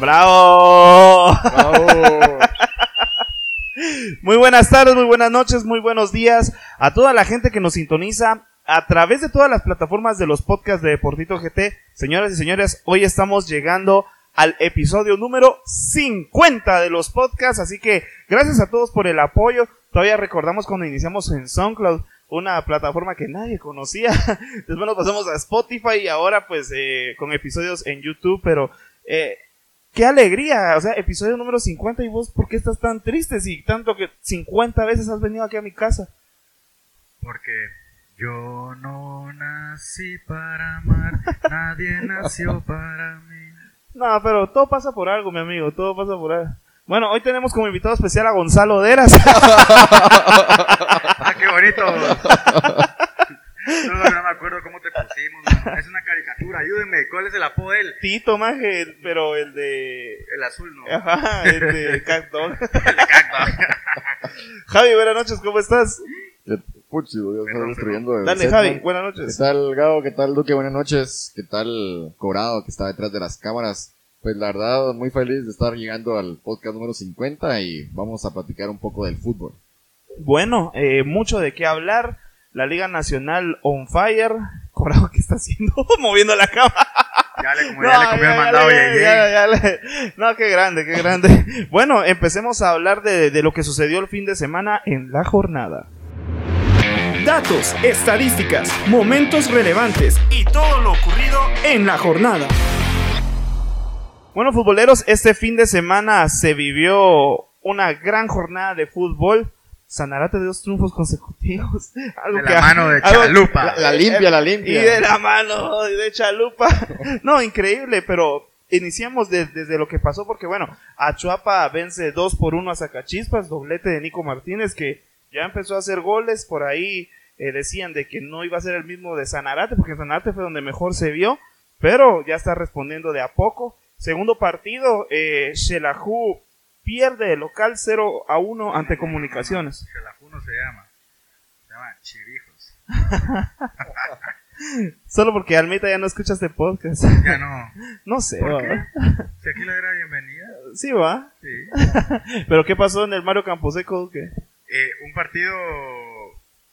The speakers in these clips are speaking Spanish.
¡Bravo! Muy buenas tardes, muy buenas noches, muy buenos días a toda la gente que nos sintoniza a través de todas las plataformas de los podcasts de Deportito GT. Señoras y señores, hoy estamos llegando al episodio número 50 de los podcasts, así que gracias a todos por el apoyo. Todavía recordamos cuando iniciamos en SoundCloud, una plataforma que nadie conocía. Después nos pasamos a Spotify y ahora pues eh, con episodios en YouTube, pero eh, qué alegría, o sea, episodio número 50 y vos, ¿por qué estás tan triste si tanto que 50 veces has venido aquí a mi casa? Porque yo no nací para amar, nadie nació para mí. No, pero todo pasa por algo, mi amigo, todo pasa por algo. Bueno, hoy tenemos como invitado especial a Gonzalo Deras. Qué bonito. No, no me acuerdo cómo te pusimos. man. Es una caricatura, ayúdenme. ¿Cuál es el apodo de él? Tito, maje, pero el de... El azul, ¿no? Ajá, el de Cat Dog. El. Javi, buenas noches, ¿cómo estás? Puchi, voy a estar Perdón, destruyendo el Dale, set, Javi, man. buenas ¿Qué noches. tal, Gabo? ¿Qué tal, Duque? Buenas noches. ¿Qué tal, Corado, que está detrás de las cámaras? Pues la verdad, muy feliz de estar llegando al podcast número 50 y vamos a platicar un poco del fútbol. Bueno, eh, mucho de qué hablar. La Liga Nacional on fire. Corado, ¿qué está haciendo? Moviendo la cama. Ya le, como ya le comió el mandado ya, Yeye. ya, ya le- No, qué grande, qué grande. Bueno, empecemos a hablar de, de lo que sucedió el fin de semana en la jornada. Datos, estadísticas, momentos relevantes y todo lo ocurrido en la jornada. Bueno, futboleros, este fin de semana se vivió una gran jornada de fútbol. Sanarate de dos triunfos consecutivos. Algo De que- la mano de algo- Chalupa. La, la limpia, la y limpia. de la mano de Chalupa. No, increíble, pero iniciamos de- desde lo que pasó porque, bueno, Achuapa vence 2 por 1 a Zacachispas, doblete de Nico Martínez que ya empezó a hacer goles, por ahí eh, decían de que no iba a ser el mismo de Sanarate, porque Sanarate fue donde mejor se vio, pero ya está respondiendo de a poco. Segundo partido, eh, Shelahu pierde de local 0 a 1 ante Comunicaciones. Chelajuno se llama. Se llama Chirijos. Solo porque Almita ya no escucha este podcast. Ya no. No sé, ¿Por qué? Si aquí le era bienvenida. Sí, va. Sí. Pero ¿qué pasó en el Mario Camposeco? ¿Qué? Eh, un partido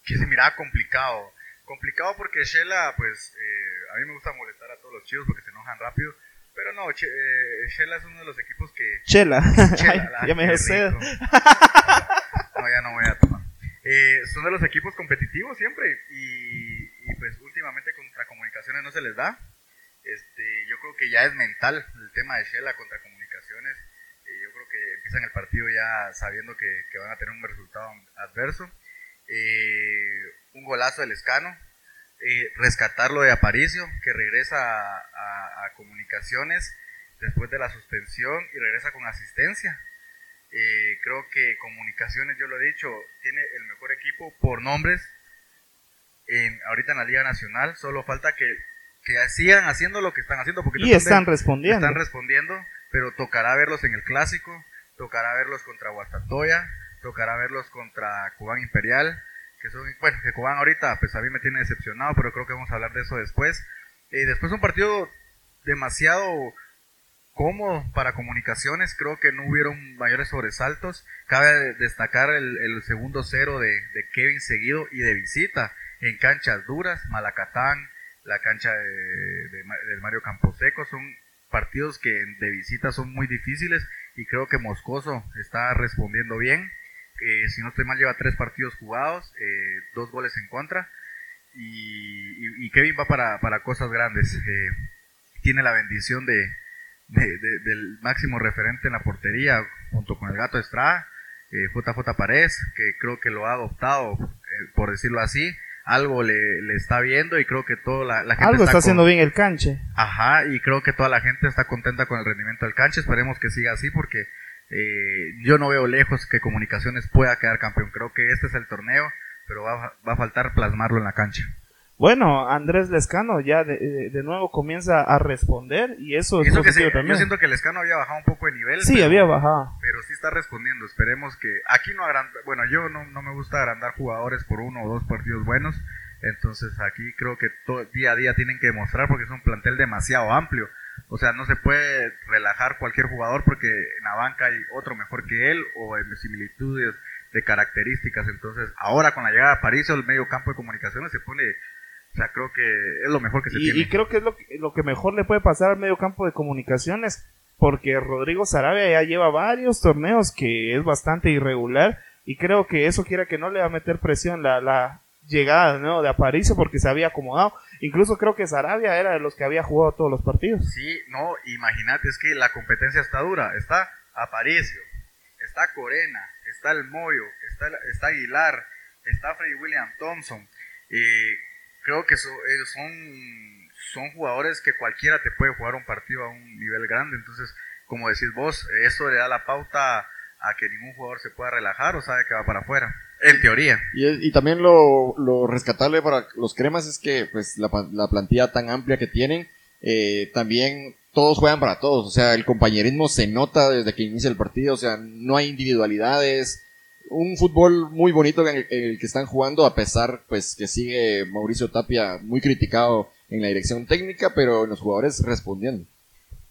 que se miraba complicado. Complicado porque Shela, pues, eh, a mí me gusta molestar a todos los chivos porque se enojan rápido. Pero no, Che- eh, Shela es uno de los equipos que... Chela. Chela, Ay, ya me sed. No, ya no voy a tomar. Eh, son de los equipos competitivos siempre y, y, pues últimamente contra comunicaciones no se les da. Este, yo creo que ya es mental el tema de Shela contra comunicaciones. Eh, yo creo que empiezan el partido ya sabiendo que, que van a tener un resultado adverso. Eh, un golazo del Escano. Eh, rescatarlo de Aparicio, que regresa a, a- a comunicaciones después de la suspensión y regresa con asistencia. Eh, creo que Comunicaciones, yo lo he dicho, tiene el mejor equipo por nombres en, ahorita en la Liga Nacional. Solo falta que, que sigan haciendo lo que están haciendo. Porque Y están respondiendo. están respondiendo, pero tocará verlos en el Clásico, tocará verlos contra Guastatoya, tocará verlos contra Cubán Imperial, bueno, que Cubán ahorita, pues a mí me tiene decepcionado, pero creo que vamos a hablar de eso después. Eh, después un partido demasiado cómodo para comunicaciones, creo que no hubieron mayores sobresaltos. Cabe destacar el, segundo cero de, Kevin seguido y de visita en canchas duras, Malacatán, la cancha de, del Mario Camposeco, son partidos que de visita son muy difíciles y creo que Moscoso está respondiendo bien. Eh, si no estoy mal, lleva tres partidos jugados, eh, dos goles en contra. Y, y- y Kevin va para, para cosas grandes. Eh, tiene la bendición de, de- de- del máximo referente en la portería, junto con el gato Estrada, eh, JJ Paredes, que creo que lo ha adoptado, eh, por decirlo así, algo le, le está viendo y creo que toda la, la gente Algo está haciendo bien el canche. Ajá, y creo que toda la gente está contenta con el rendimiento del cancha. Esperemos que siga así porque eh, yo no veo lejos que Comunicaciones pueda quedar campeón. Creo que este es el torneo, pero va, a- va a faltar plasmarlo en la cancha. Bueno, Andrés Lescano ya de, nuevo comienza a responder y eso es Pienso que sí, positivo yo también. siento que el Escano había bajado un poco de nivel. Sí, pero- había bajado. pero sí está respondiendo. Esperemos que aquí no agranda, bueno, yo no, no me gusta agrandar jugadores por uno o dos partidos buenos, entonces aquí creo que todo, día a día tienen que demostrar porque es un plantel demasiado amplio. O sea, no se puede relajar cualquier jugador porque en la banca hay otro mejor que él o en similitudes de características. Entonces, ahora con la llegada de París, el medio campo de comunicaciones se pone, o sea, creo que es lo mejor que se Y, tiene. y creo que es lo que, lo que mejor le puede pasar al medio campo de comunicaciones, porque Rodrigo Sarabia ya lleva varios torneos que es bastante irregular y creo que eso quiera que no le va a meter presión la, la llegada ¿no? de Aparicio porque se había acomodado. Incluso creo que Sarabia era de los que había jugado todos los partidos. Sí, no, imagínate, es que la competencia está dura. Está Aparicio, está Corena, está El Moyo, está, está Aguilar, está Freddy William Thompson. Eh, creo que eh, son, son jugadores que cualquiera te puede jugar un partido a un nivel grande. Entonces, como decís vos, esto le da la pauta a que ningún jugador se pueda relajar o sabe que va para afuera. En teoría. Y, también lo, lo rescatable para los cremas es que pues la, la plantilla tan amplia que tienen, eh, también todos juegan para todos. O sea, el compañerismo se nota desde que inicia el partido. O sea, no hay individualidades. Un fútbol muy bonito en el, en el que están jugando, a pesar pues que sigue Mauricio Tapia muy criticado en la dirección técnica, pero los jugadores respondiendo.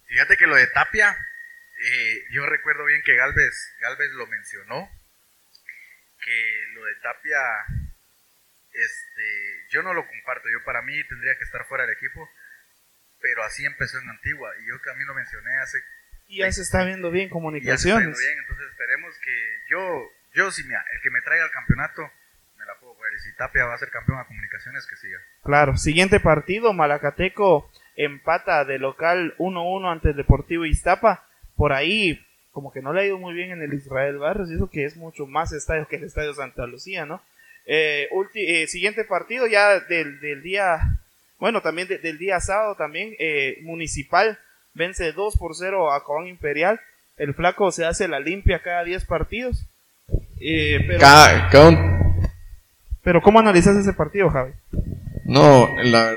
Fíjate que lo de Tapia, eh, yo recuerdo bien que Galvez, Galvez lo mencionó, que lo de Tapia, este, yo no lo comparto, yo para mí tendría que estar fuera del equipo, pero así empezó en Antigua, y yo también lo mencioné hace, Y ya se está viendo bien y ya se está comunicaciones. bien, entonces esperemos que yo, yo si mira, el que me traiga el campeonato, me la puedo ver, y si Tapia va a ser campeón a comunicaciones, que siga. Claro, siguiente partido, Malacateco empata de local 1-1 ante el Deportivo Iztapa. Por ahí, como que no le ha ido muy bien en el Israel Barrios, y eso que es mucho más estadio que el Estadio Santa Lucía, ¿no? Eh, ulti- eh, siguiente partido ya del, del día, bueno, también de- del día sábado también, eh, Municipal vence 2 por 0 a Cobán Imperial. El flaco se hace la limpia cada 10 partidos. Eh, pero, Cada, cada un- pero ¿cómo analizas ese partido, Javi? No, la,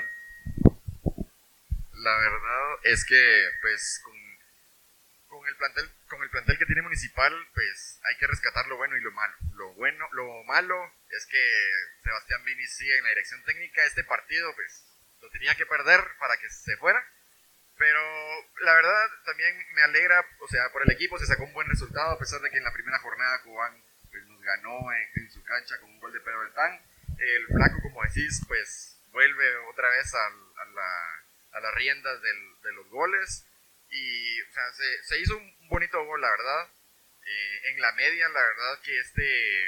la verdad es que, pues, con, con el plantel, el plantel que tiene Municipal, pues, hay que rescatar lo bueno y lo malo. Lo bueno, lo malo es que Sebastián Vini sigue en la dirección técnica. Este partido, pues, lo tenía que perder para que se fuera. Pero la verdad también me alegra, o sea, por el equipo se sacó un buen resultado, a pesar de que en la primera jornada Cubán pues, nos ganó en, en su cancha con un gol de Pedro Beltrán. El flaco, como decís, pues vuelve otra vez al- a, la- a las riendas de los goles. Y, o sea, se, hizo un bonito gol, la verdad. Eh, en la media, la verdad que este,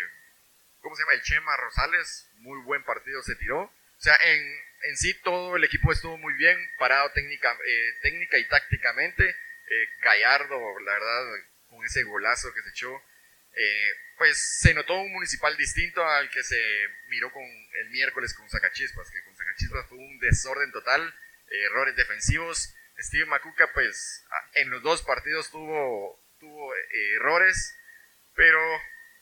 ¿cómo se llama? El Chema Rosales, muy buen partido se tiró. O sea, en, en sí todo el equipo estuvo muy bien parado técnica, eh, técnica y tácticamente. Eh, Gallardo, la verdad, con ese golazo que se echó, eh, pues se notó un municipal distinto al que se miró con el miércoles con Zacachispas, que con Zacachispas fue un desorden total, errores defensivos. Steve Macuca, pues en los dos partidos tuvo, tuvo eh, errores, pero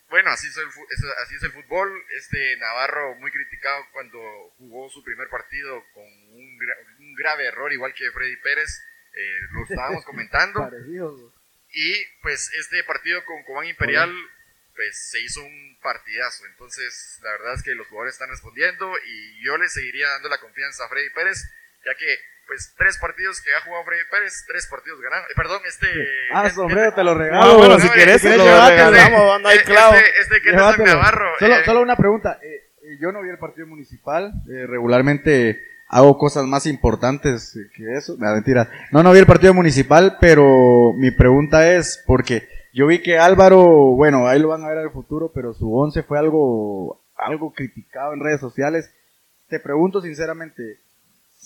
bueno, así es, el, fu- es- así es el fútbol. Este Navarro muy criticado cuando jugó su primer partido con un grave error, igual que Freddy Pérez, eh, lo estábamos comentando. Y pues este partido con Cobán Imperial pues se hizo un partidazo. Entonces la verdad es que los jugadores están respondiendo y yo le seguiría dando la confianza a Freddy Pérez, ya que pues tres partidos que ha jugado Freddy Pérez, tres partidos ganados. Eh, perdón, este... Ah, este- sombrero, te lo Ah, regalo. bueno, güey. si querés, ¿Quieres lo regalamos, no hay eh, clavo. Este, este que es. Navarro. Solo, eh, solo una pregunta. eh, eh, yo no vi el partido municipal. eh, regularmente hago cosas más importantes que eso. No, mentira. No, no vi el partido municipal, pero mi pregunta es, porque yo vi que Álvaro, bueno, ahí lo van a ver en el futuro, pero su once fue algo, algo criticado en redes sociales. Te pregunto sinceramente,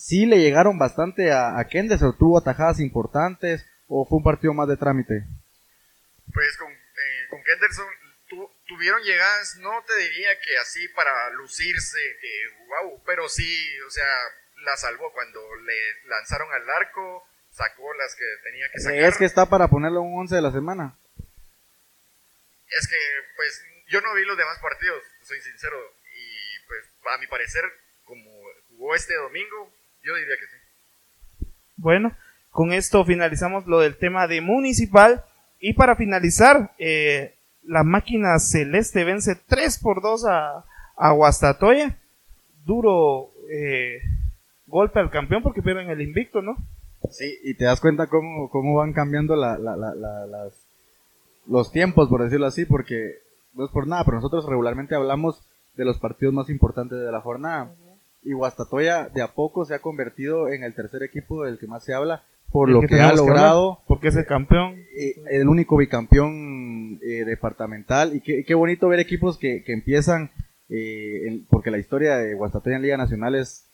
¿sí le llegaron bastante a, a Kendes o tuvo atajadas importantes o fue un partido más de trámite? Pues con, eh, con Kenderson tu- tuvieron llegadas, no te diría que así para lucirse, que wow, pero sí, o sea, la salvó cuando le lanzaron al arco, sacó las que tenía que sacar. Es que está para ponerlo un 11 de la semana. Es que, pues, yo no vi los demás partidos, soy sincero, y pues, a mi parecer, como jugó este domingo, yo diría que sí. Bueno, con esto finalizamos lo del tema de Municipal. Y para finalizar, eh, la máquina celeste vence 3 por 2 a, a Guastatoya. Duro eh, golpe al campeón porque pierden el invicto, ¿no? Sí, y te das cuenta cómo, cómo van cambiando la, la- la- la- las, los tiempos, por decirlo así, porque no es por nada, pero nosotros regularmente hablamos de los partidos más importantes de la jornada. Y Guastatoya de a poco se ha convertido en el tercer equipo del que más se habla por lo que que, ha que logrado, porque es el campeón. eh, el único bicampeón eh, departamental. Y qué, qué bonito ver equipos que, que empiezan, eh, en- porque la historia de Guastatoya en Liga Nacional es,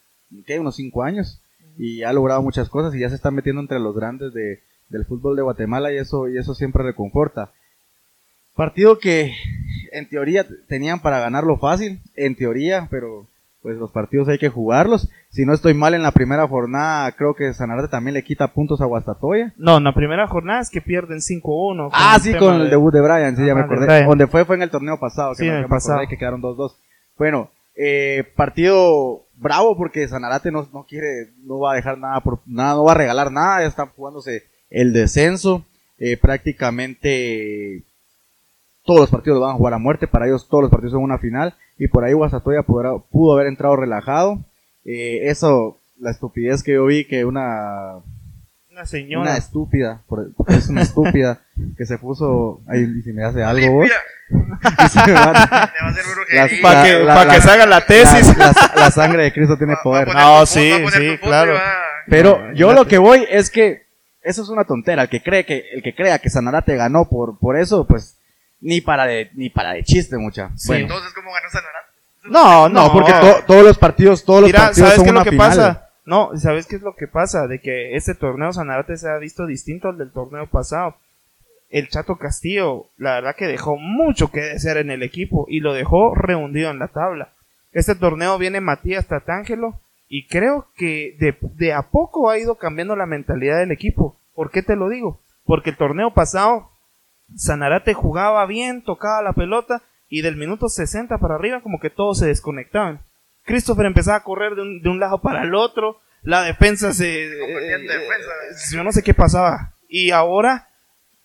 ¿qué? Unos cinco años. Y ha logrado muchas cosas y ya se están metiendo entre los grandes de, del fútbol de Guatemala y eso, y eso siempre reconforta. Partido que en teoría tenían para ganarlo fácil, en teoría, pero pues los partidos hay que jugarlos. Si no estoy mal en la primera jornada, creo que Sanarate también le quita puntos a Guastatoya. No, en la primera jornada es que pierden 5-1. con Ah, sí, con el de- debut de Brian, sí, ya me acordé. Donde fue fue en el torneo pasado, que Sí, me, en el pasado. que quedaron 2-2. Bueno, eh, partido bravo porque Sanarate no, no quiere, no va a dejar nada por nada, no va a regalar nada, ya están jugándose el descenso. Eh, prácticamente todos los partidos lo van a jugar a muerte, para ellos todos los partidos son una final y por ahí Guastatoya podrá- pudo haber entrado relajado. Eh, eso, la estupidez que yo vi que una Una señora. una estúpida, por- porque es una estúpida que se puso. Ay, y si me hace algo vos. Se me. Las- Para que, La- pa' la- que se haga la tesis. La, la- la sangre de Cristo tiene Va- va a poder. poner No, sí, sí, claro. Pero yo lo que voy es que eso es una tontera. El que cree que el que crea que Sanarate ganó por por eso, pues ni para de ni para de chiste, mucha. Sí. Bueno, Entonces, ¿cómo ganó Sanarate? no, no, No. porque to- todos los partidos, todos los Mira, partidos ¿sabes son qué es lo que final. pasa? No, ¿sabes qué es lo que pasa? De que este torneo Sanarate se ha visto distinto al del torneo pasado. El Chato Castillo, la verdad que dejó mucho que desear en el equipo y lo dejó rehundido en la tabla. Este torneo viene Matías Tatángelo y creo que de, de a poco ha ido cambiando la mentalidad del equipo. ¿Por qué te lo digo? Porque el torneo pasado Sanarate jugaba bien, tocaba la pelota y del minuto 60 para arriba como que todos se desconectaban. Christopher empezaba a correr de un, de un lado para el otro, la defensa se... convertía en eh, defensa. eh, yo no sé qué pasaba. Y ahora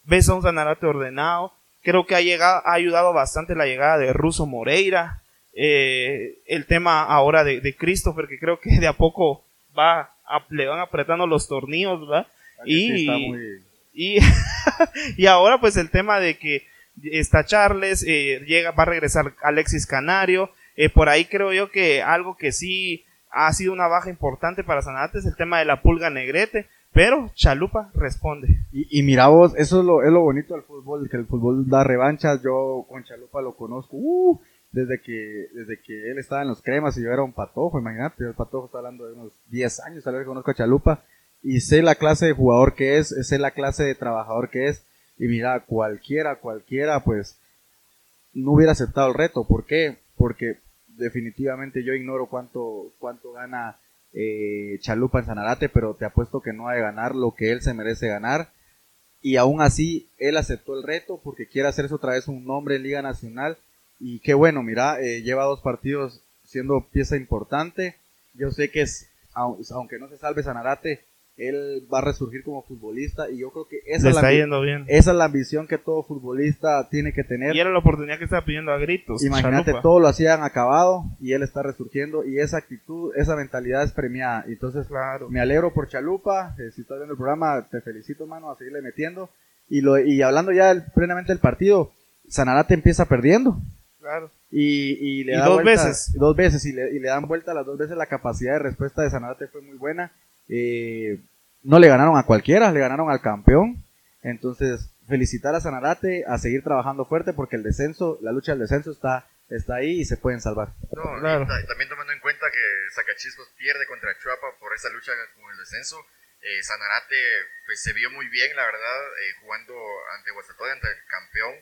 ves a un Sanarate ordenado. Creo que ha, llegado, ha ayudado bastante la llegada de Russo Moreira. eh, el tema ahora de, de Christopher, que creo que de a poco va a- le van apretando los tornillos, ¿verdad? Sí, Y, está muy- y, y ahora pues el tema de que está Charles, eh, llega, va a regresar Alexis Canario, eh, por ahí creo yo que algo que sí ha sido una baja importante para Sanate es el tema de la pulga negrete, pero Chalupa responde. Y, mira vos, eso es lo, es lo bonito del fútbol, que el fútbol da revanchas. Yo con Chalupa lo conozco uh, desde que desde que él estaba en los cremas y yo era un patojo, imagínate, el patojo está hablando de unos 10 años, tal vez conozco a Chalupa y sé la clase de jugador que es, sé la clase de trabajador que es. Y mira, cualquiera, cualquiera, pues no hubiera aceptado el reto. ¿Por qué? Porque definitivamente yo ignoro cuánto, cuánto gana eh, Chalupa en Sanarate, pero te apuesto que no ha de ganar lo que él se merece ganar. Y aún así, él aceptó el reto porque quiere hacerse otra vez un nombre en Liga Nacional. Y qué bueno, mira, eh, lleva dos partidos siendo pieza importante. Yo sé que es, au- aunque no se salve Sanarate, él va a resurgir como futbolista y yo creo que esa, es la, yendo bien. esa es la ambición que todo futbolista tiene que tener. Y era la oportunidad que estaba pidiendo a gritos. Imagínate, Chalupa. todo lo hacían acabado y él está resurgiendo y esa actitud, esa mentalidad es premiada. Entonces, Claro. me alegro por Chalupa. eh, si estás viendo el programa, te felicito, mano, a seguirle metiendo. Y, lo, y hablando ya plenamente del partido, Sanarate empieza perdiendo. Claro. Y, y le Y da dos vuelta- veces. Dos veces, y le, y le dan vuelta las dos veces. La capacidad de respuesta de Sanarate fue muy buena. Eh, no le ganaron a cualquiera, le ganaron al campeón. Entonces, felicitar a Sanarate, a seguir trabajando fuerte porque el descenso, la lucha del descenso está, está ahí y se pueden salvar. No, y Claro. ta- también tomando en cuenta que Sacachispas pierde contra Chuapa por esa lucha con el descenso. Eh, Sanarate pues se vio muy bien, la verdad, eh, jugando ante Guastatoya, ante el campeón.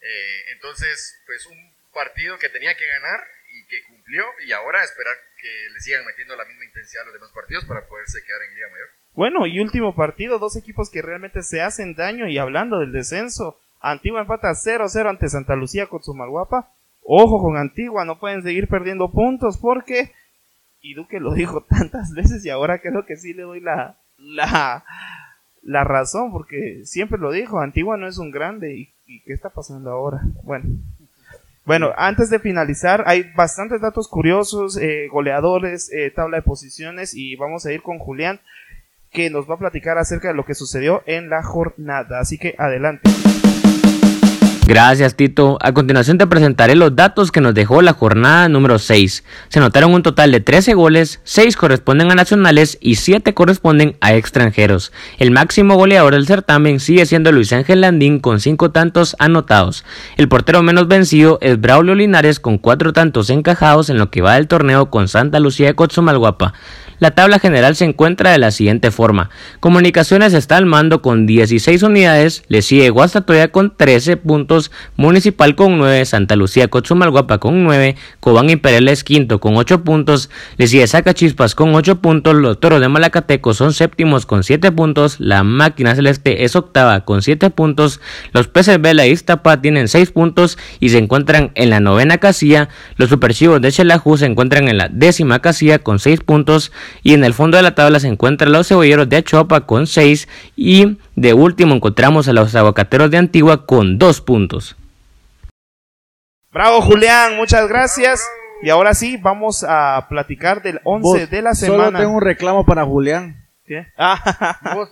Eh, entonces, pues un partido que tenía que ganar y que cumplió y ahora esperar que le sigan metiendo la misma intensidad a los demás partidos para poderse quedar en Liga Mayor. Bueno, y último partido, dos equipos que realmente se hacen daño y hablando del descenso, Antigua empata 0-0 ante Santa Lucía con su Malguapa. Ojo con Antigua, no pueden seguir perdiendo puntos porque, y Duque lo dijo tantas veces y ahora creo que sí le doy la, la, la razón porque siempre lo dijo, Antigua no es un grande y, y ¿qué está pasando ahora? Bueno, bueno, antes de finalizar, hay bastantes datos curiosos, eh, goleadores, eh, tabla de posiciones y vamos a ir con Julián que nos va a platicar acerca de lo que sucedió en la jornada. Así que adelante. Gracias Tito. A continuación te presentaré los datos que nos dejó la jornada número 6. Se notaron un total de 13 goles, 6 corresponden a nacionales y 7 corresponden a extranjeros. El máximo goleador del certamen sigue siendo Luis Ángel Landín con 5 tantos anotados. El portero menos vencido es Braulio Linares con 4 tantos encajados en lo que va del torneo con Santa Lucía de Cotzomalguapa. La tabla general se encuentra de la siguiente forma. Comunicaciones está al mando con 16 unidades, le sigue Guastatoya con 13 puntos, Municipal con 9, Santa Lucía Cotzumalguapa con 9, Cobán Imperial es quinto con 8 puntos, le sigue Sacachispas con 8 puntos, los Toros de Malacateco son séptimos con 7 puntos, la Máquina Celeste es octava con 7 puntos, los Peces Vela y Iztapa tienen 6 puntos y se encuentran en la novena casilla, los Superchivos de Xelajú se encuentran en la décima casilla con 6 puntos, y en el fondo de la tabla se encuentran los cebolleros de Achopa con 6 y de último encontramos a los aguacateros de Antigua con 2 puntos. Bravo Julián, muchas gracias. Y ahora sí, vamos a platicar del 11 de la semana. Solo tengo un reclamo para Julián. ¿Qué? Ah, ¿Vos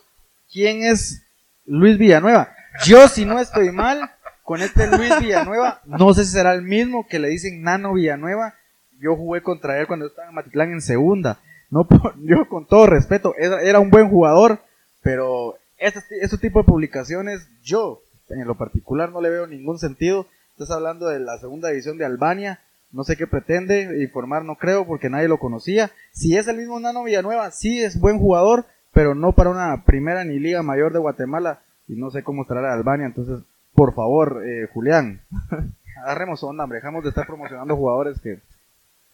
quién es Luis Villanueva? Yo, si no estoy mal, con este Luis Villanueva, no sé si será el mismo que le dicen Nano Villanueva. Yo jugué contra él cuando estaba en Matitlán en segunda. No, yo con todo respeto, era un buen jugador, pero este, este tipo de publicaciones, yo en lo particular no le veo ningún sentido. Estás hablando de la segunda división de Albania, no sé qué pretende, informar no creo porque nadie lo conocía. Si es el mismo Nano Villanueva, sí es buen jugador, pero no para una primera ni liga mayor de Guatemala y no sé cómo estará la Albania. Entonces, por favor, eh, Julián, agarremos onda, hombre, dejamos de estar promocionando jugadores que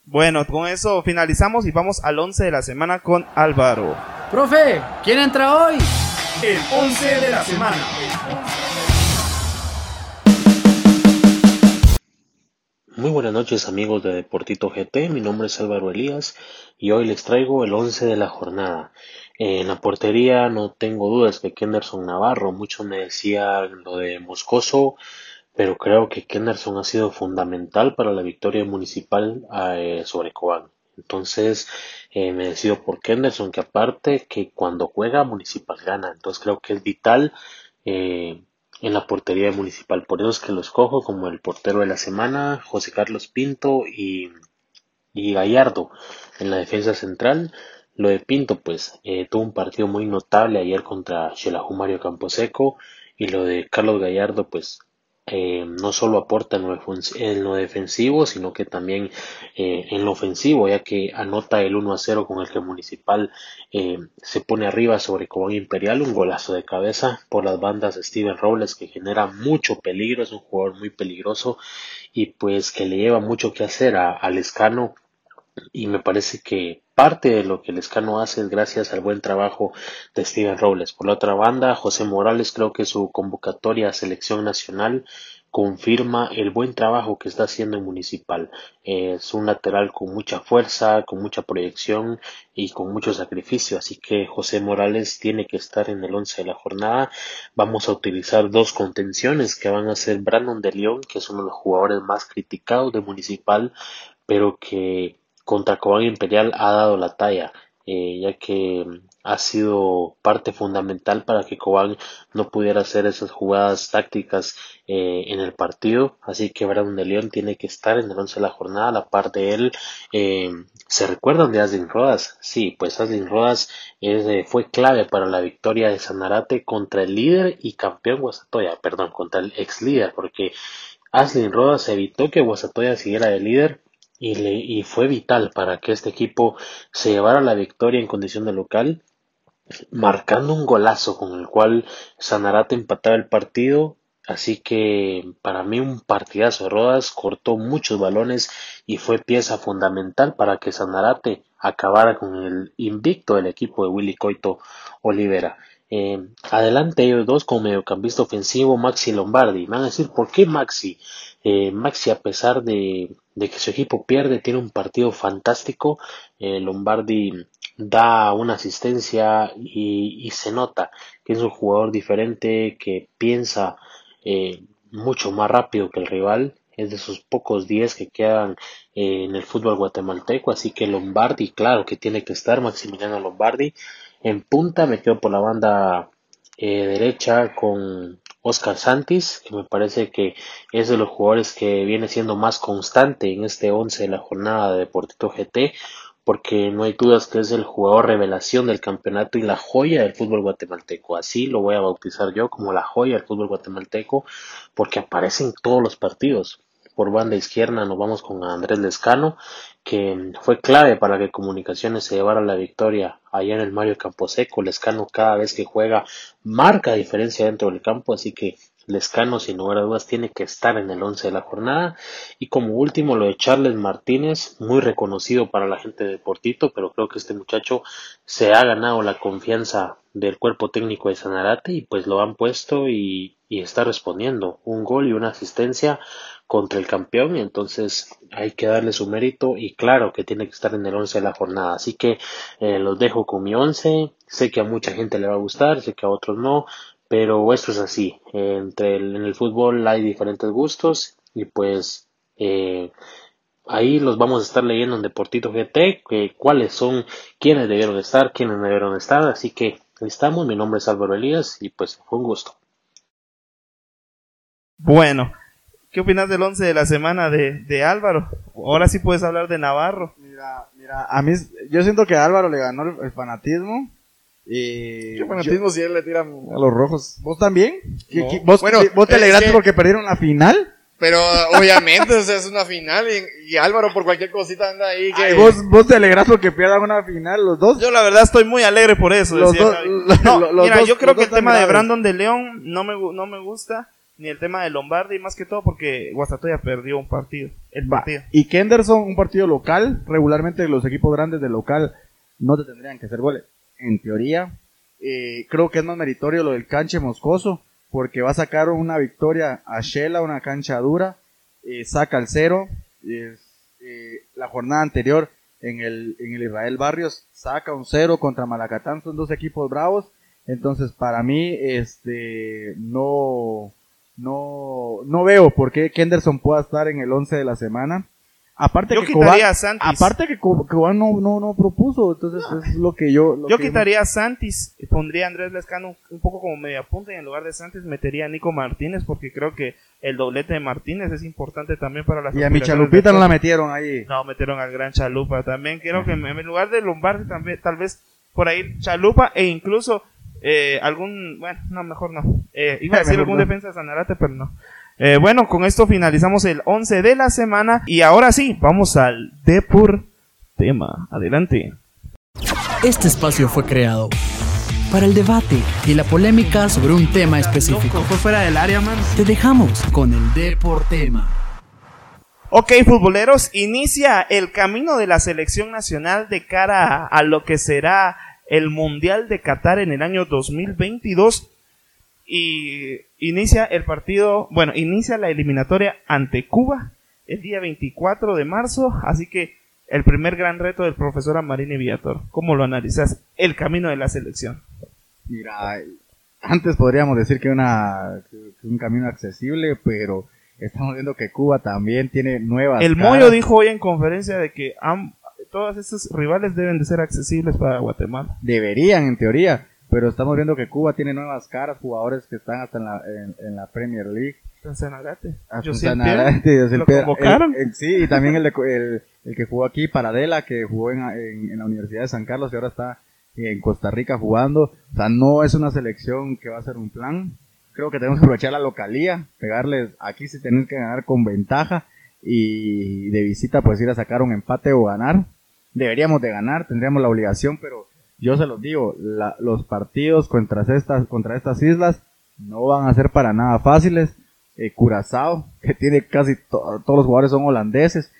Bueno, con eso finalizamos y vamos al 11 de la semana con Álvaro. Profe, ¿quién entra hoy? El 11 de la semana. Muy buenas noches amigos de Deportito GT, mi nombre es Álvaro Elías y hoy les traigo el 11 de la jornada. En la portería no tengo dudas que Kenderson Navarro, muchos me decían lo de Moscoso, pero creo que Kenderson ha sido fundamental para la victoria municipal eh, sobre Cobán. Entonces eh, me decido por Kenderson, que aparte que cuando juega Municipal gana, entonces creo que es vital eh, en la portería municipal. Por eso es que lo escojo como el portero de la semana, José Carlos Pinto y, y Gallardo en la defensa central. Lo de Pinto, pues, eh, tuvo un partido muy notable ayer contra Xelajú Mario Camposeco. Y lo de Carlos Gallardo, pues, no solo aporta en lo, defens- en lo defensivo, sino que también eh, en lo ofensivo, ya que anota el 1 a 0 con el que Municipal eh, se pone arriba sobre Cobán Imperial, un golazo de cabeza por las bandas de Steven Robles que genera mucho peligro, es un jugador muy peligroso y pues que le lleva mucho que hacer a, al y me parece que parte de lo que el Escano hace es gracias al buen trabajo de Steven Robles. Por la otra banda, José Morales creo que su convocatoria a selección nacional confirma el buen trabajo que está haciendo en Municipal. Es un lateral con mucha fuerza, con mucha proyección y con mucho sacrificio, así que José Morales tiene que estar en el 11 de la jornada. Vamos a utilizar dos contenciones que van a ser Brandon de León, que es uno de los jugadores más criticados de Municipal, pero que contra Cobán Imperial ha dado la talla, eh, ya que ha sido parte fundamental para que Cobán no pudiera hacer esas jugadas tácticas eh, en el partido. Así que Brandon de León tiene que estar en el 11 de la jornada. A la par de él, eh, ¿se recuerdan de Aslin Rodas? Sí, pues Aslin Rodas es, eh, fue clave para la victoria de Sanarate contra el líder y campeón Guastatoya, perdón, contra el ex líder, porque Aslin Rodas evitó que Guastatoya siguiera de líder y, le, y fue vital para que este equipo se llevara la victoria en condición de local, marcando un golazo con el cual Sanarate empataba el partido Así que para mí un partidazo de Rodas cortó muchos balones y fue pieza fundamental para que Sanarate acabara con el invicto del equipo de Willy Coito Olivera. Eh, adelante ellos dos con mediocampista ofensivo Maxi Lombardi. Van a decir, ¿por qué Maxi? Eh, Maxi, a pesar de, que su equipo pierde, tiene un partido fantástico. Eh, Lombardi da una asistencia y, se nota que es un jugador diferente, que piensa eh, mucho más rápido que el rival. Es de esos pocos días que quedan en el fútbol guatemalteco. Así que Lombardi, claro que tiene que estar, Maximiliano Lombardi. En punta me por la banda derecha con Oscar Santis, que me parece que es de los jugadores que viene siendo más constante en este 11 de la jornada de Deportito GT, porque no hay dudas que es el jugador revelación del campeonato y la joya del fútbol guatemalteco. Así lo voy a bautizar yo como la joya del fútbol guatemalteco, porque aparece en todos los partidos. Por banda izquierda nos vamos con Andrés Lescano, que fue clave para que Comunicaciones se llevara la victoria allá en el Mario Camposeco. Lescano cada vez que juega marca diferencia dentro del campo, así que Lescano sin lugar a dudas tiene que estar en el 11 de la jornada. Y como último lo de Charles Martínez, muy reconocido para la gente de Portito, pero creo que este muchacho se ha ganado la confianza del cuerpo técnico de Sanarate y pues lo han puesto y, y está respondiendo. Un gol y una asistencia contra el campeón, entonces hay que darle su mérito y claro que tiene que estar en el 11 de la jornada. Así que eh, los dejo con mi 11, sé que a mucha gente le va a gustar, sé que a otros no, pero esto es así, entre en el fútbol hay diferentes gustos y pues eh, ahí los vamos a estar leyendo en Deportito GT, que cuáles son, quiénes debieron estar, quiénes debieron estar, así que estamos, mi nombre es Álvaro Elías y pues fue un gusto. Bueno, ¿Qué opinas del 11 de la semana de, Álvaro? Ahora sí puedes hablar de Navarro. Mira, mira, a mí, yo siento que Álvaro le ganó el, fanatismo. Y ¿Qué fanatismo si él le tira a los rojos? ¿Vos también? ¿Vos, te alegraste porque perdieron la final? Pero obviamente es una final y, Álvaro por cualquier cosita anda ahí que... ¿vos, ¿Vos te alegras porque pierdan una final los dos? Yo la verdad estoy muy alegre por eso. Los dos, mira, yo creo que el tema de Brandon de León no me, no me gusta ni el tema de Lombardi, más que todo porque Guastatoya perdió un partido. El partido. Y Kenderson, un partido local, regularmente los equipos grandes de local no te tendrían que hacer goles. En teoría, eh, creo que es más meritorio lo del canche moscoso, porque va a sacar una victoria a Shela, una cancha dura, eh, saca el cero. Eh, la jornada anterior en el, en el Israel Barrios saca un cero contra Malacatán, son dos equipos bravos. Entonces, para mí, este, no, no, no veo por qué Kenderson pueda estar en el 11 de la semana. Aparte yo que quitaría a Santis. Aparte que Cobán no, no, no propuso, entonces es lo que yo... yo quitaría a Santis, pondría a Andrés Lescano un poco como media punta y en lugar de Santis metería a Nico Martínez porque creo que el doblete de Martínez es importante también para la Y a mi Chalupita no la metieron ahí. No, metieron al gran Chalupa también. Creo que en lugar de Lombardi también, tal vez por ahí Chalupa e incluso eh, algún, bueno, no, mejor no. Eh, iba a decir algún defensa de Sanarate, pero no. Eh, bueno, con esto finalizamos el 11 de la semana y ahora sí, vamos al Depor tema. Adelante. Este espacio fue creado para el debate y la polémica sobre un tema específico. fue fuera del área, man. Te dejamos con el Deportema. Ok, futboleros, inicia el camino de la selección nacional de cara a lo que será el Mundial de Qatar en el año 2022 y inicia el partido, bueno, inicia la eliminatoria ante Cuba el día 24 de marzo, así que el primer gran reto del profesor Amarini Villator. ¿Cómo lo analizas? El camino de la selección. Mira, antes podríamos decir que, una, un camino accesible, pero estamos viendo que Cuba también tiene nuevas. El Moyo dijo hoy en conferencia de que han, todos estos rivales deben de ser accesibles para Guatemala. Deberían, en teoría, pero estamos viendo que Cuba tiene nuevas caras, jugadores que están hasta en la, en, la Premier League. Sanarate. Yo ¿Lo convocaron? sí, y también el, el, el, que jugó aquí, Paradela, que jugó en, en, la Universidad de San Carlos y ahora está en Costa Rica jugando. O sea, no es una selección que va a ser un plan. Creo que tenemos que aprovechar la localía, pegarles aquí si tenés que ganar con ventaja y de visita pues ir a sacar un empate o ganar deberíamos de ganar, tendríamos la obligación, pero yo se los digo, los partidos contra estas, contra estas islas no van a ser para nada fáciles. Eh, Curazao, que tiene casi to- todos los jugadores son holandeses.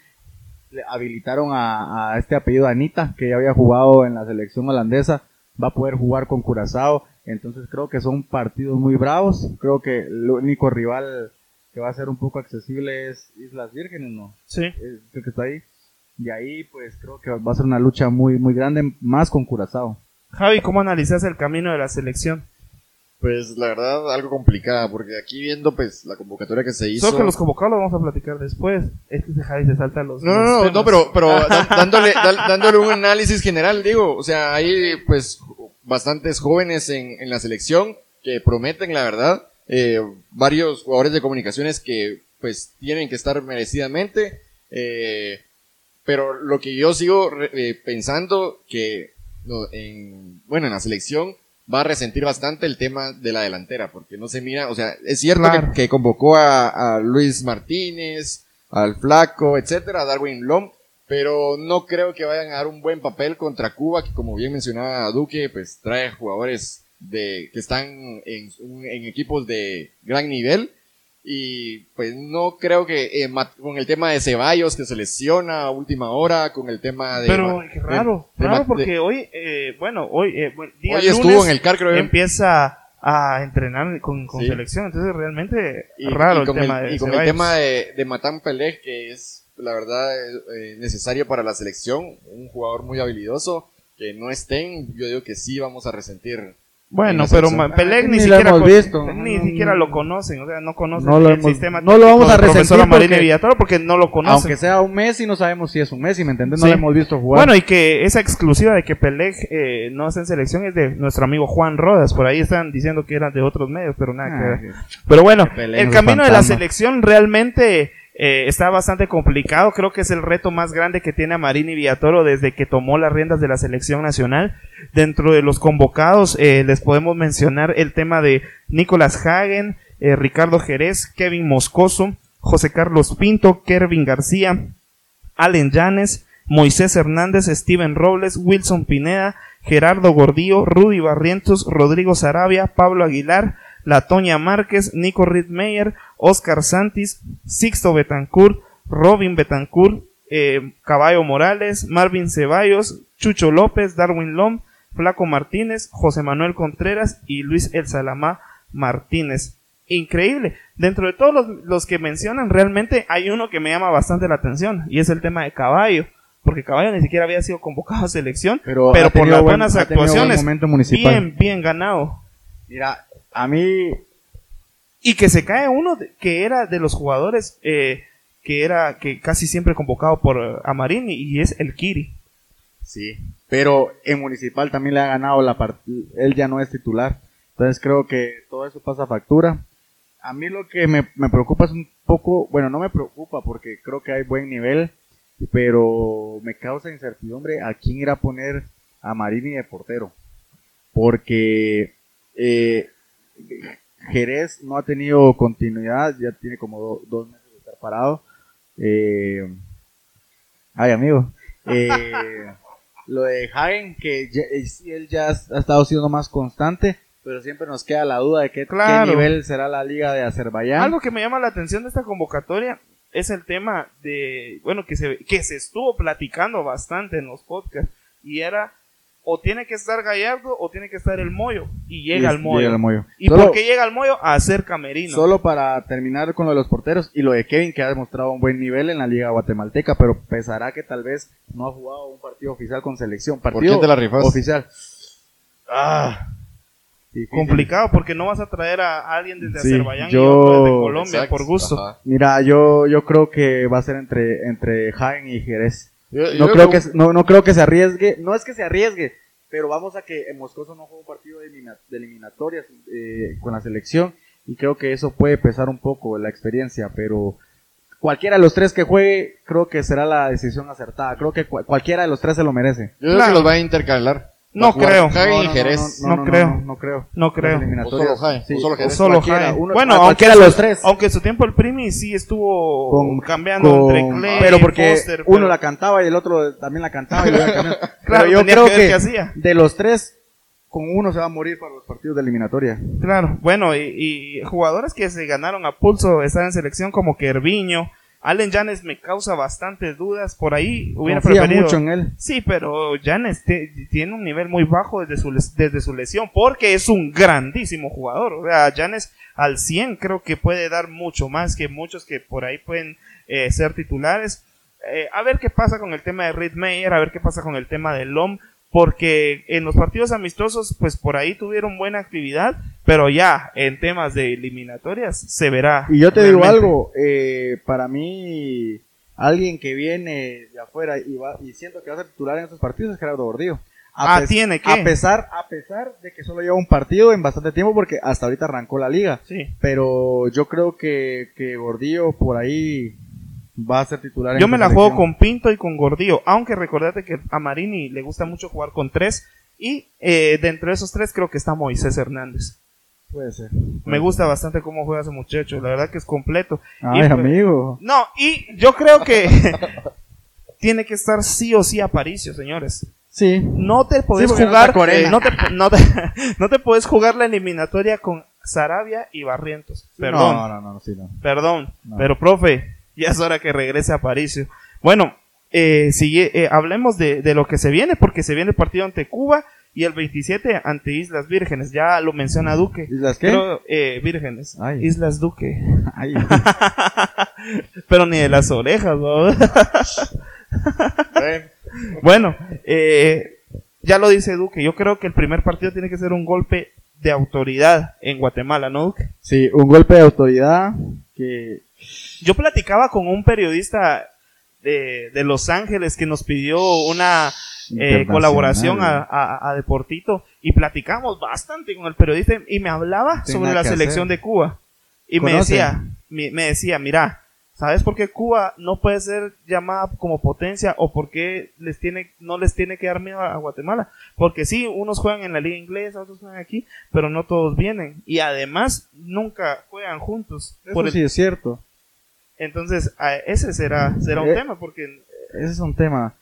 Le habilitaron a, a este apellido Anita, que ya había jugado en la selección holandesa, va a poder jugar con Curazao. Entonces creo que son partidos muy bravos. Creo que el único rival que va a ser un poco accesible es Islas Vírgenes, ¿no? Sí. Eh, creo que está ahí. Y ahí pues creo que va a ser una lucha muy, muy grande, más con Curazao. Javi, ¿cómo analizas el camino de la selección? Pues la verdad, algo complicada, porque aquí viendo pues la convocatoria que se hizo. Solo que los convocados lo vamos a platicar después. Es que Javi se salta los. No, los no, no, temas. no, pero, pero dándole, dándole un análisis general, digo, o sea, hay pues bastantes jóvenes en, en la selección que prometen, la verdad, eh, varios jugadores de comunicaciones que pues tienen que estar merecidamente, eh, pero lo que yo sigo eh, pensando que no, en, bueno, en la selección va a resentir bastante el tema de la delantera, porque no se mira, o sea, es cierto Claro. que, que convocó a, a Luis Martínez, al Flaco, etcétera, a Darwin Lom, pero no creo que vayan a dar un buen papel contra Cuba, que como bien mencionaba Duque, pues trae jugadores de que están en, en equipos de gran nivel y pues no creo que eh, con el tema de Ceballos que se lesiona a última hora, con el tema de Pero qué raro, de- de raro ma- porque de- hoy, eh, bueno, hoy, eh, bueno, día Hoy estuvo en el CAR, creo yo. Empieza a entrenar con, con Sí. selección, entonces realmente y, raro y el tema el, de y con el tema de, de Matan Pelé, que es la verdad eh, necesario para la selección, un jugador muy habilidoso, que no estén, yo digo que sí vamos a resentir. En Bueno, pero Pelé ni, lo siquiera, hemos visto. ni No, siquiera no, lo no. conocen, o sea, no conocen No lo el hemos- sistema no lo vamos a resentir porque- no lo conocen. Aunque sea un Messi, no sabemos si es un Messi, ¿me entiendes? No Sí. lo hemos visto jugar. Bueno, y que esa exclusiva de que Pelé eh, no está en selección es de nuestro amigo Juan Rodas. Por ahí están diciendo que eran de otros medios, pero nada que Ah, ver. Pero bueno, el camino de la selección realmente eh, está bastante complicado. Creo que es el reto más grande que tiene a Marini Villatoro desde que tomó las riendas de la selección nacional. Dentro de los convocados eh, les podemos mencionar el tema de Nicolás Hagen, eh, Ricardo Jerez, Kevin Moscoso, José Carlos Pinto, Kervin García, Allen Llanes, Moisés Hernández, Steven Robles, Wilson Pineda, Gerardo Gordillo, Rudy Barrientos, Rodrigo Sarabia, Pablo Aguilar, Latoña Márquez, Nico Rittmeyer, Oscar Santis, Sixto Betancourt, Robin Betancourt, eh, Caballo Morales, Marvin Ceballos, Chucho López, Darwin Lom, Flaco Martínez, José Manuel Contreras y Luis El Salamá Martínez. Increíble. Dentro de todos los, los que mencionan, realmente hay uno que me llama bastante la atención y es el tema de Caballo. Porque Caballo ni siquiera había sido convocado a selección, Pero pero, por las buen- buenas buen actuaciones, momento municipal. bien, bien ganado. Mira, a mí Y que se cae uno que era de los jugadores eh, que era que casi siempre convocado por eh, Amarini y es el Kiri. Sí, pero en Municipal también le ha ganado la. Él ya no es titular. Entonces creo que todo eso pasa factura. A mí lo que me, me preocupa es un poco, bueno, no me preocupa porque creo que hay buen nivel, pero me causa incertidumbre a quién ir a poner a Marini de portero. Porque eh, Jerez no ha tenido continuidad, ya tiene como do- dos meses de estar parado. Eh, ay, amigo. Eh, lo de Hagen, que ya- eh, sí, él ya ha estado siendo más constante, pero siempre nos queda la duda de qué, qué Claro. nivel será la liga de Azerbaiyán. Algo que me llama la atención de esta convocatoria es el tema de, bueno, que se, que se estuvo platicando bastante en los podcasts y era o tiene que estar Gallardo o tiene que estar el Moyo y llega Y el Moyo. llega el Moyo. ¿Y Solo- por qué llega el Moyo? A hacer camerino. Solo para terminar con lo de los porteros y lo de Kevin, que ha demostrado un buen nivel en la liga guatemalteca, pero pesará que tal vez no ha jugado un partido oficial con selección. ¿Por Partido quién te la rifas? Oficial. Ah. Difícil. complicado porque no vas a traer a alguien desde Sí, Azerbaiyán y yo- otro desde Colombia Exacto, por gusto. ajá. Mira, yo, yo creo que va a ser entre, entre Hagen y Jerez. Yo- yo No creo, que, no, no creo que se arriesgue, no es que se arriesgue, pero vamos a que en Moscoso no juega un partido de, elimina- de eliminatorias eh, con la selección y creo que eso puede pesar un poco la experiencia, pero cualquiera de los tres que juegue creo que será la decisión acertada, creo que cua- cualquiera de los tres se lo merece. Yo creo Claro. que los va a intercalar. No creo. No, y no, Jerez. No creo. No, creo. No creo. Solo sí, o solo uno- bueno, a aunque, cualquiera de los su- tres. aunque en su tiempo el Primi sí estuvo Con- cambiando con- entre Clay pero porque Foster, uno pero- la cantaba y el otro también la cantaba y. Claro, Pero yo tenía creo que ver que qué hacía. de los tres con uno se va a morir para los partidos de eliminatoria. Claro, bueno, y, y jugadores que se ganaron a pulso estar en selección como Kerviño, Allen Janes me causa bastantes dudas. Por ahí hubiera Confía preferido. mucho en él. Sí, pero Janes tiene un nivel muy bajo desde su, desde su lesión porque es un grandísimo jugador. O sea, Janes al 100 creo que puede dar mucho más que muchos que por ahí pueden eh, ser titulares. Eh, a ver qué pasa con el tema de Reed Meyer, a ver qué pasa con el tema de Lom. Porque en los partidos amistosos, pues por ahí tuvieron buena actividad, pero ya en temas de eliminatorias se verá. Y yo te digo algo, eh, para mí, alguien que viene de afuera y, va, y siento que va a ser titular en estos partidos es Gerardo Gordillo. A Ah, tiene que. A pesar, a pesar de que solo lleva un partido en bastante tiempo porque hasta ahorita arrancó la liga. Sí. Pero yo creo que, que Gordillo por ahí va a ser titular. en Yo me la juego con Pinto y con Gordillo, aunque recordate que a Marini le gusta mucho jugar con tres y eh, dentro de esos tres creo que está Moisés Hernández. Puede ser. Me gusta bastante cómo juega ese muchacho, la verdad que es completo. Ay, Y, amigo. No, y yo creo que tiene que estar sí o sí Aparicio, señores. Sí. No te podés no jugar, Corena. eh, no te, no te, no te podés jugar la eliminatoria con Sarabia y Barrientos. Perdón. No, no, no, sí, no. Perdón, No. pero profe, ya es hora que regrese a Aparicio. Bueno, eh, sigue, eh, hablemos de, de lo que se viene, porque se viene el partido ante Cuba y el 27 ante Islas Vírgenes. Ya lo menciona Duque. ¿Islas qué? Pero, eh, Vírgenes. Ay. Islas Duque. Ay, pero ni de las orejas, ¿no? bueno, eh, ya lo dice Duque. Yo creo que el primer partido tiene que ser un golpe de autoridad en Guatemala, ¿no, Duque? sí, un golpe de autoridad que Yo platicaba con un periodista de, de Los Ángeles que nos pidió una eh, colaboración a, a- a Deportito y platicamos bastante con el periodista y me hablaba sobre la selección hacer. de Cuba y me decía, me decía, mira, ¿sabes por qué Cuba no puede ser llamada como potencia o por qué les tiene, no les tiene que dar miedo a Guatemala? Porque sí, unos juegan en la liga inglesa, otros juegan aquí, pero no todos vienen y además nunca juegan juntos. eso por el- sí es cierto. Entonces, ese será, será un Eh, tema, porque Ese es un tema.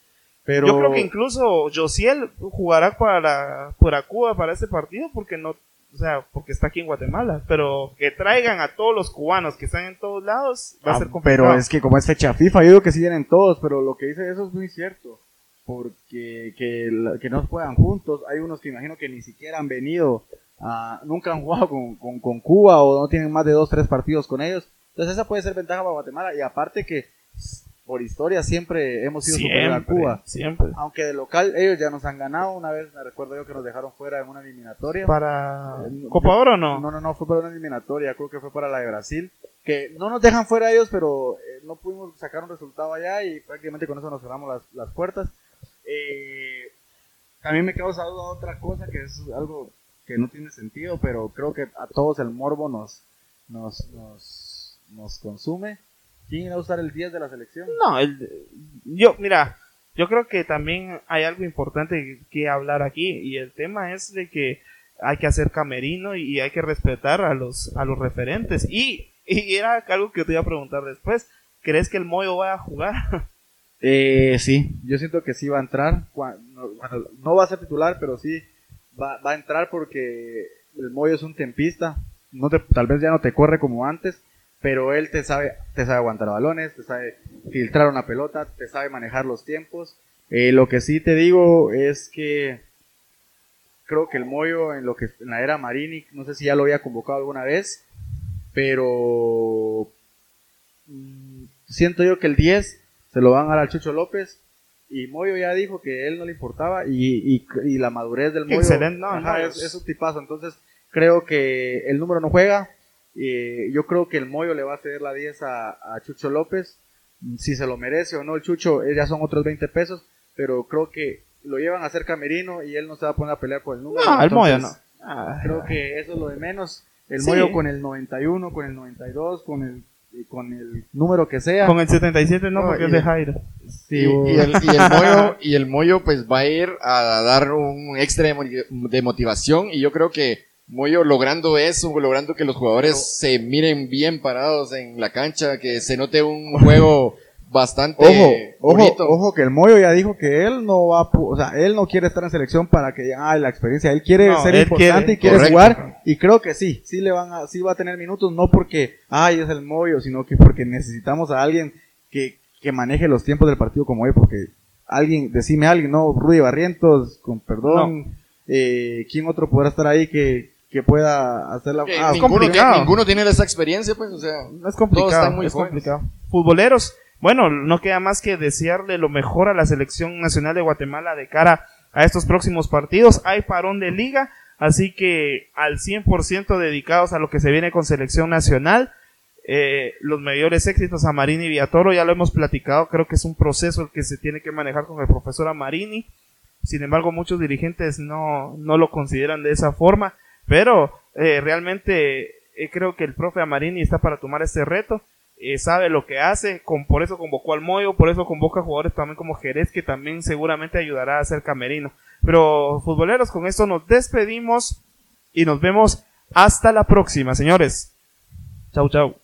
Pero yo creo que incluso Josiel jugará para, para Cuba para este partido, porque no, o sea, porque está aquí en Guatemala, pero que traigan a todos los cubanos que están en todos lados, va a Ah, ser complicado. Pero es que como es fecha FIFA, yo digo que sí vienen todos, pero lo que dice eso es muy cierto. Porque que, que no juegan juntos, hay unos que imagino que ni siquiera han venido, a- nunca han jugado con, con, con Cuba o no tienen más de dos, tres partidos con ellos. Entonces esa puede ser ventaja para Guatemala y aparte que por historia siempre hemos sido superior a siempre, Cuba. siempre. Aunque de local ellos ya nos han ganado, una vez me recuerdo yo que nos dejaron fuera en una eliminatoria. ¿Para Eh, Copa Oro o no? No, no, no, fue para una eliminatoria, creo que fue para la de Brasil. Que no nos dejan fuera ellos, pero eh, no pudimos sacar un resultado allá y prácticamente con eso nos cerramos las, las puertas. Eh, también me causa duda otra cosa que es algo que no tiene sentido, pero creo que a todos el morbo nos, nos, nos, nos consume. ¿Quién irá a usar el 10 de la selección? No, el- yo, mira, yo creo que también hay algo importante que hablar aquí y el tema es de que hay que hacer camerino y hay que respetar a los, a los referentes. Y, y era algo que te iba a preguntar después. ¿Crees que el Moyo va a jugar? Eh, sí, yo siento que sí va a entrar. Bueno, no va a ser titular, pero sí va, va a entrar porque el Moyo es un tempista. No te, tal vez ya no te corre como antes, pero él te sabe, te sabe aguantar balones, te sabe filtrar una pelota, te sabe manejar los tiempos. Eh, lo que sí te digo es que creo que el Moyo en lo que en la era Marini, no sé si ya lo había convocado alguna vez, pero mm, siento yo que el 10 se lo van a dar al Chucho López y Moyo ya dijo que él no le importaba y, y- y la madurez del Moyo Excelente, no, ajá, no, es- es un tipazo, entonces creo que el número no juega, eh, yo creo que el Moyo le va a ceder la 10 a, a Chucho López, si se lo merece o no el Chucho, eh, ya son otros 20 pesos, pero creo que lo llevan a hacer camerino y él no se va a poner a pelear por el número. No, el Moyo no. Ah, Creo que eso es lo de menos. El Sí. Moyo con el 91, con el 92, con el, con el número que sea. Con el 77 no, No, porque es de Jairo. Sí, y, el, y el Moyo, y el Moyo pues va a ir a dar un extra de motivación y yo creo que Moyo logrando eso, logrando que los jugadores se miren bien parados en la cancha, que se note un juego bastante Ojo, ojo, bonito. ojo que el Moyo ya dijo que él no va, o sea, él no quiere estar en selección para que ay, la experiencia, él quiere No, ser él importante quiere, y quiere correcto. jugar y creo que sí, sí le van a, sí va a tener minutos, no porque, ay, es el Moyo, sino que porque necesitamos a alguien que, que maneje los tiempos del partido como él, porque alguien, decime a alguien, no, Rudy Barrientos, con perdón, eh, ¿quién otro podrá estar ahí que, que pueda hacer la, Que ah, ninguno, complicado. tiene, ninguno tiene esa experiencia, pues, o sea, No es Todos complicado, están muy es jóvenes. complicado. Futboleros, bueno, no queda más que desearle lo mejor a la selección nacional de Guatemala de cara a estos próximos partidos. Hay parón de liga, así que al 100% dedicados a lo que se viene con selección nacional. Eh, los mayores éxitos a Marini y Villatoro, ya lo hemos platicado, creo que es un proceso el que se tiene que manejar con el profesor Amarini. Sin embargo, muchos dirigentes no, no lo consideran de esa forma, pero eh, realmente eh, creo que el profe Amarini está para tomar este reto, eh, sabe lo que hace, con, por eso convocó al Moyo, por eso convoca jugadores también como Jerez, que también seguramente ayudará a ser camerino. Pero futboleros, con esto nos despedimos y nos vemos hasta la próxima, señores. Chau, chau.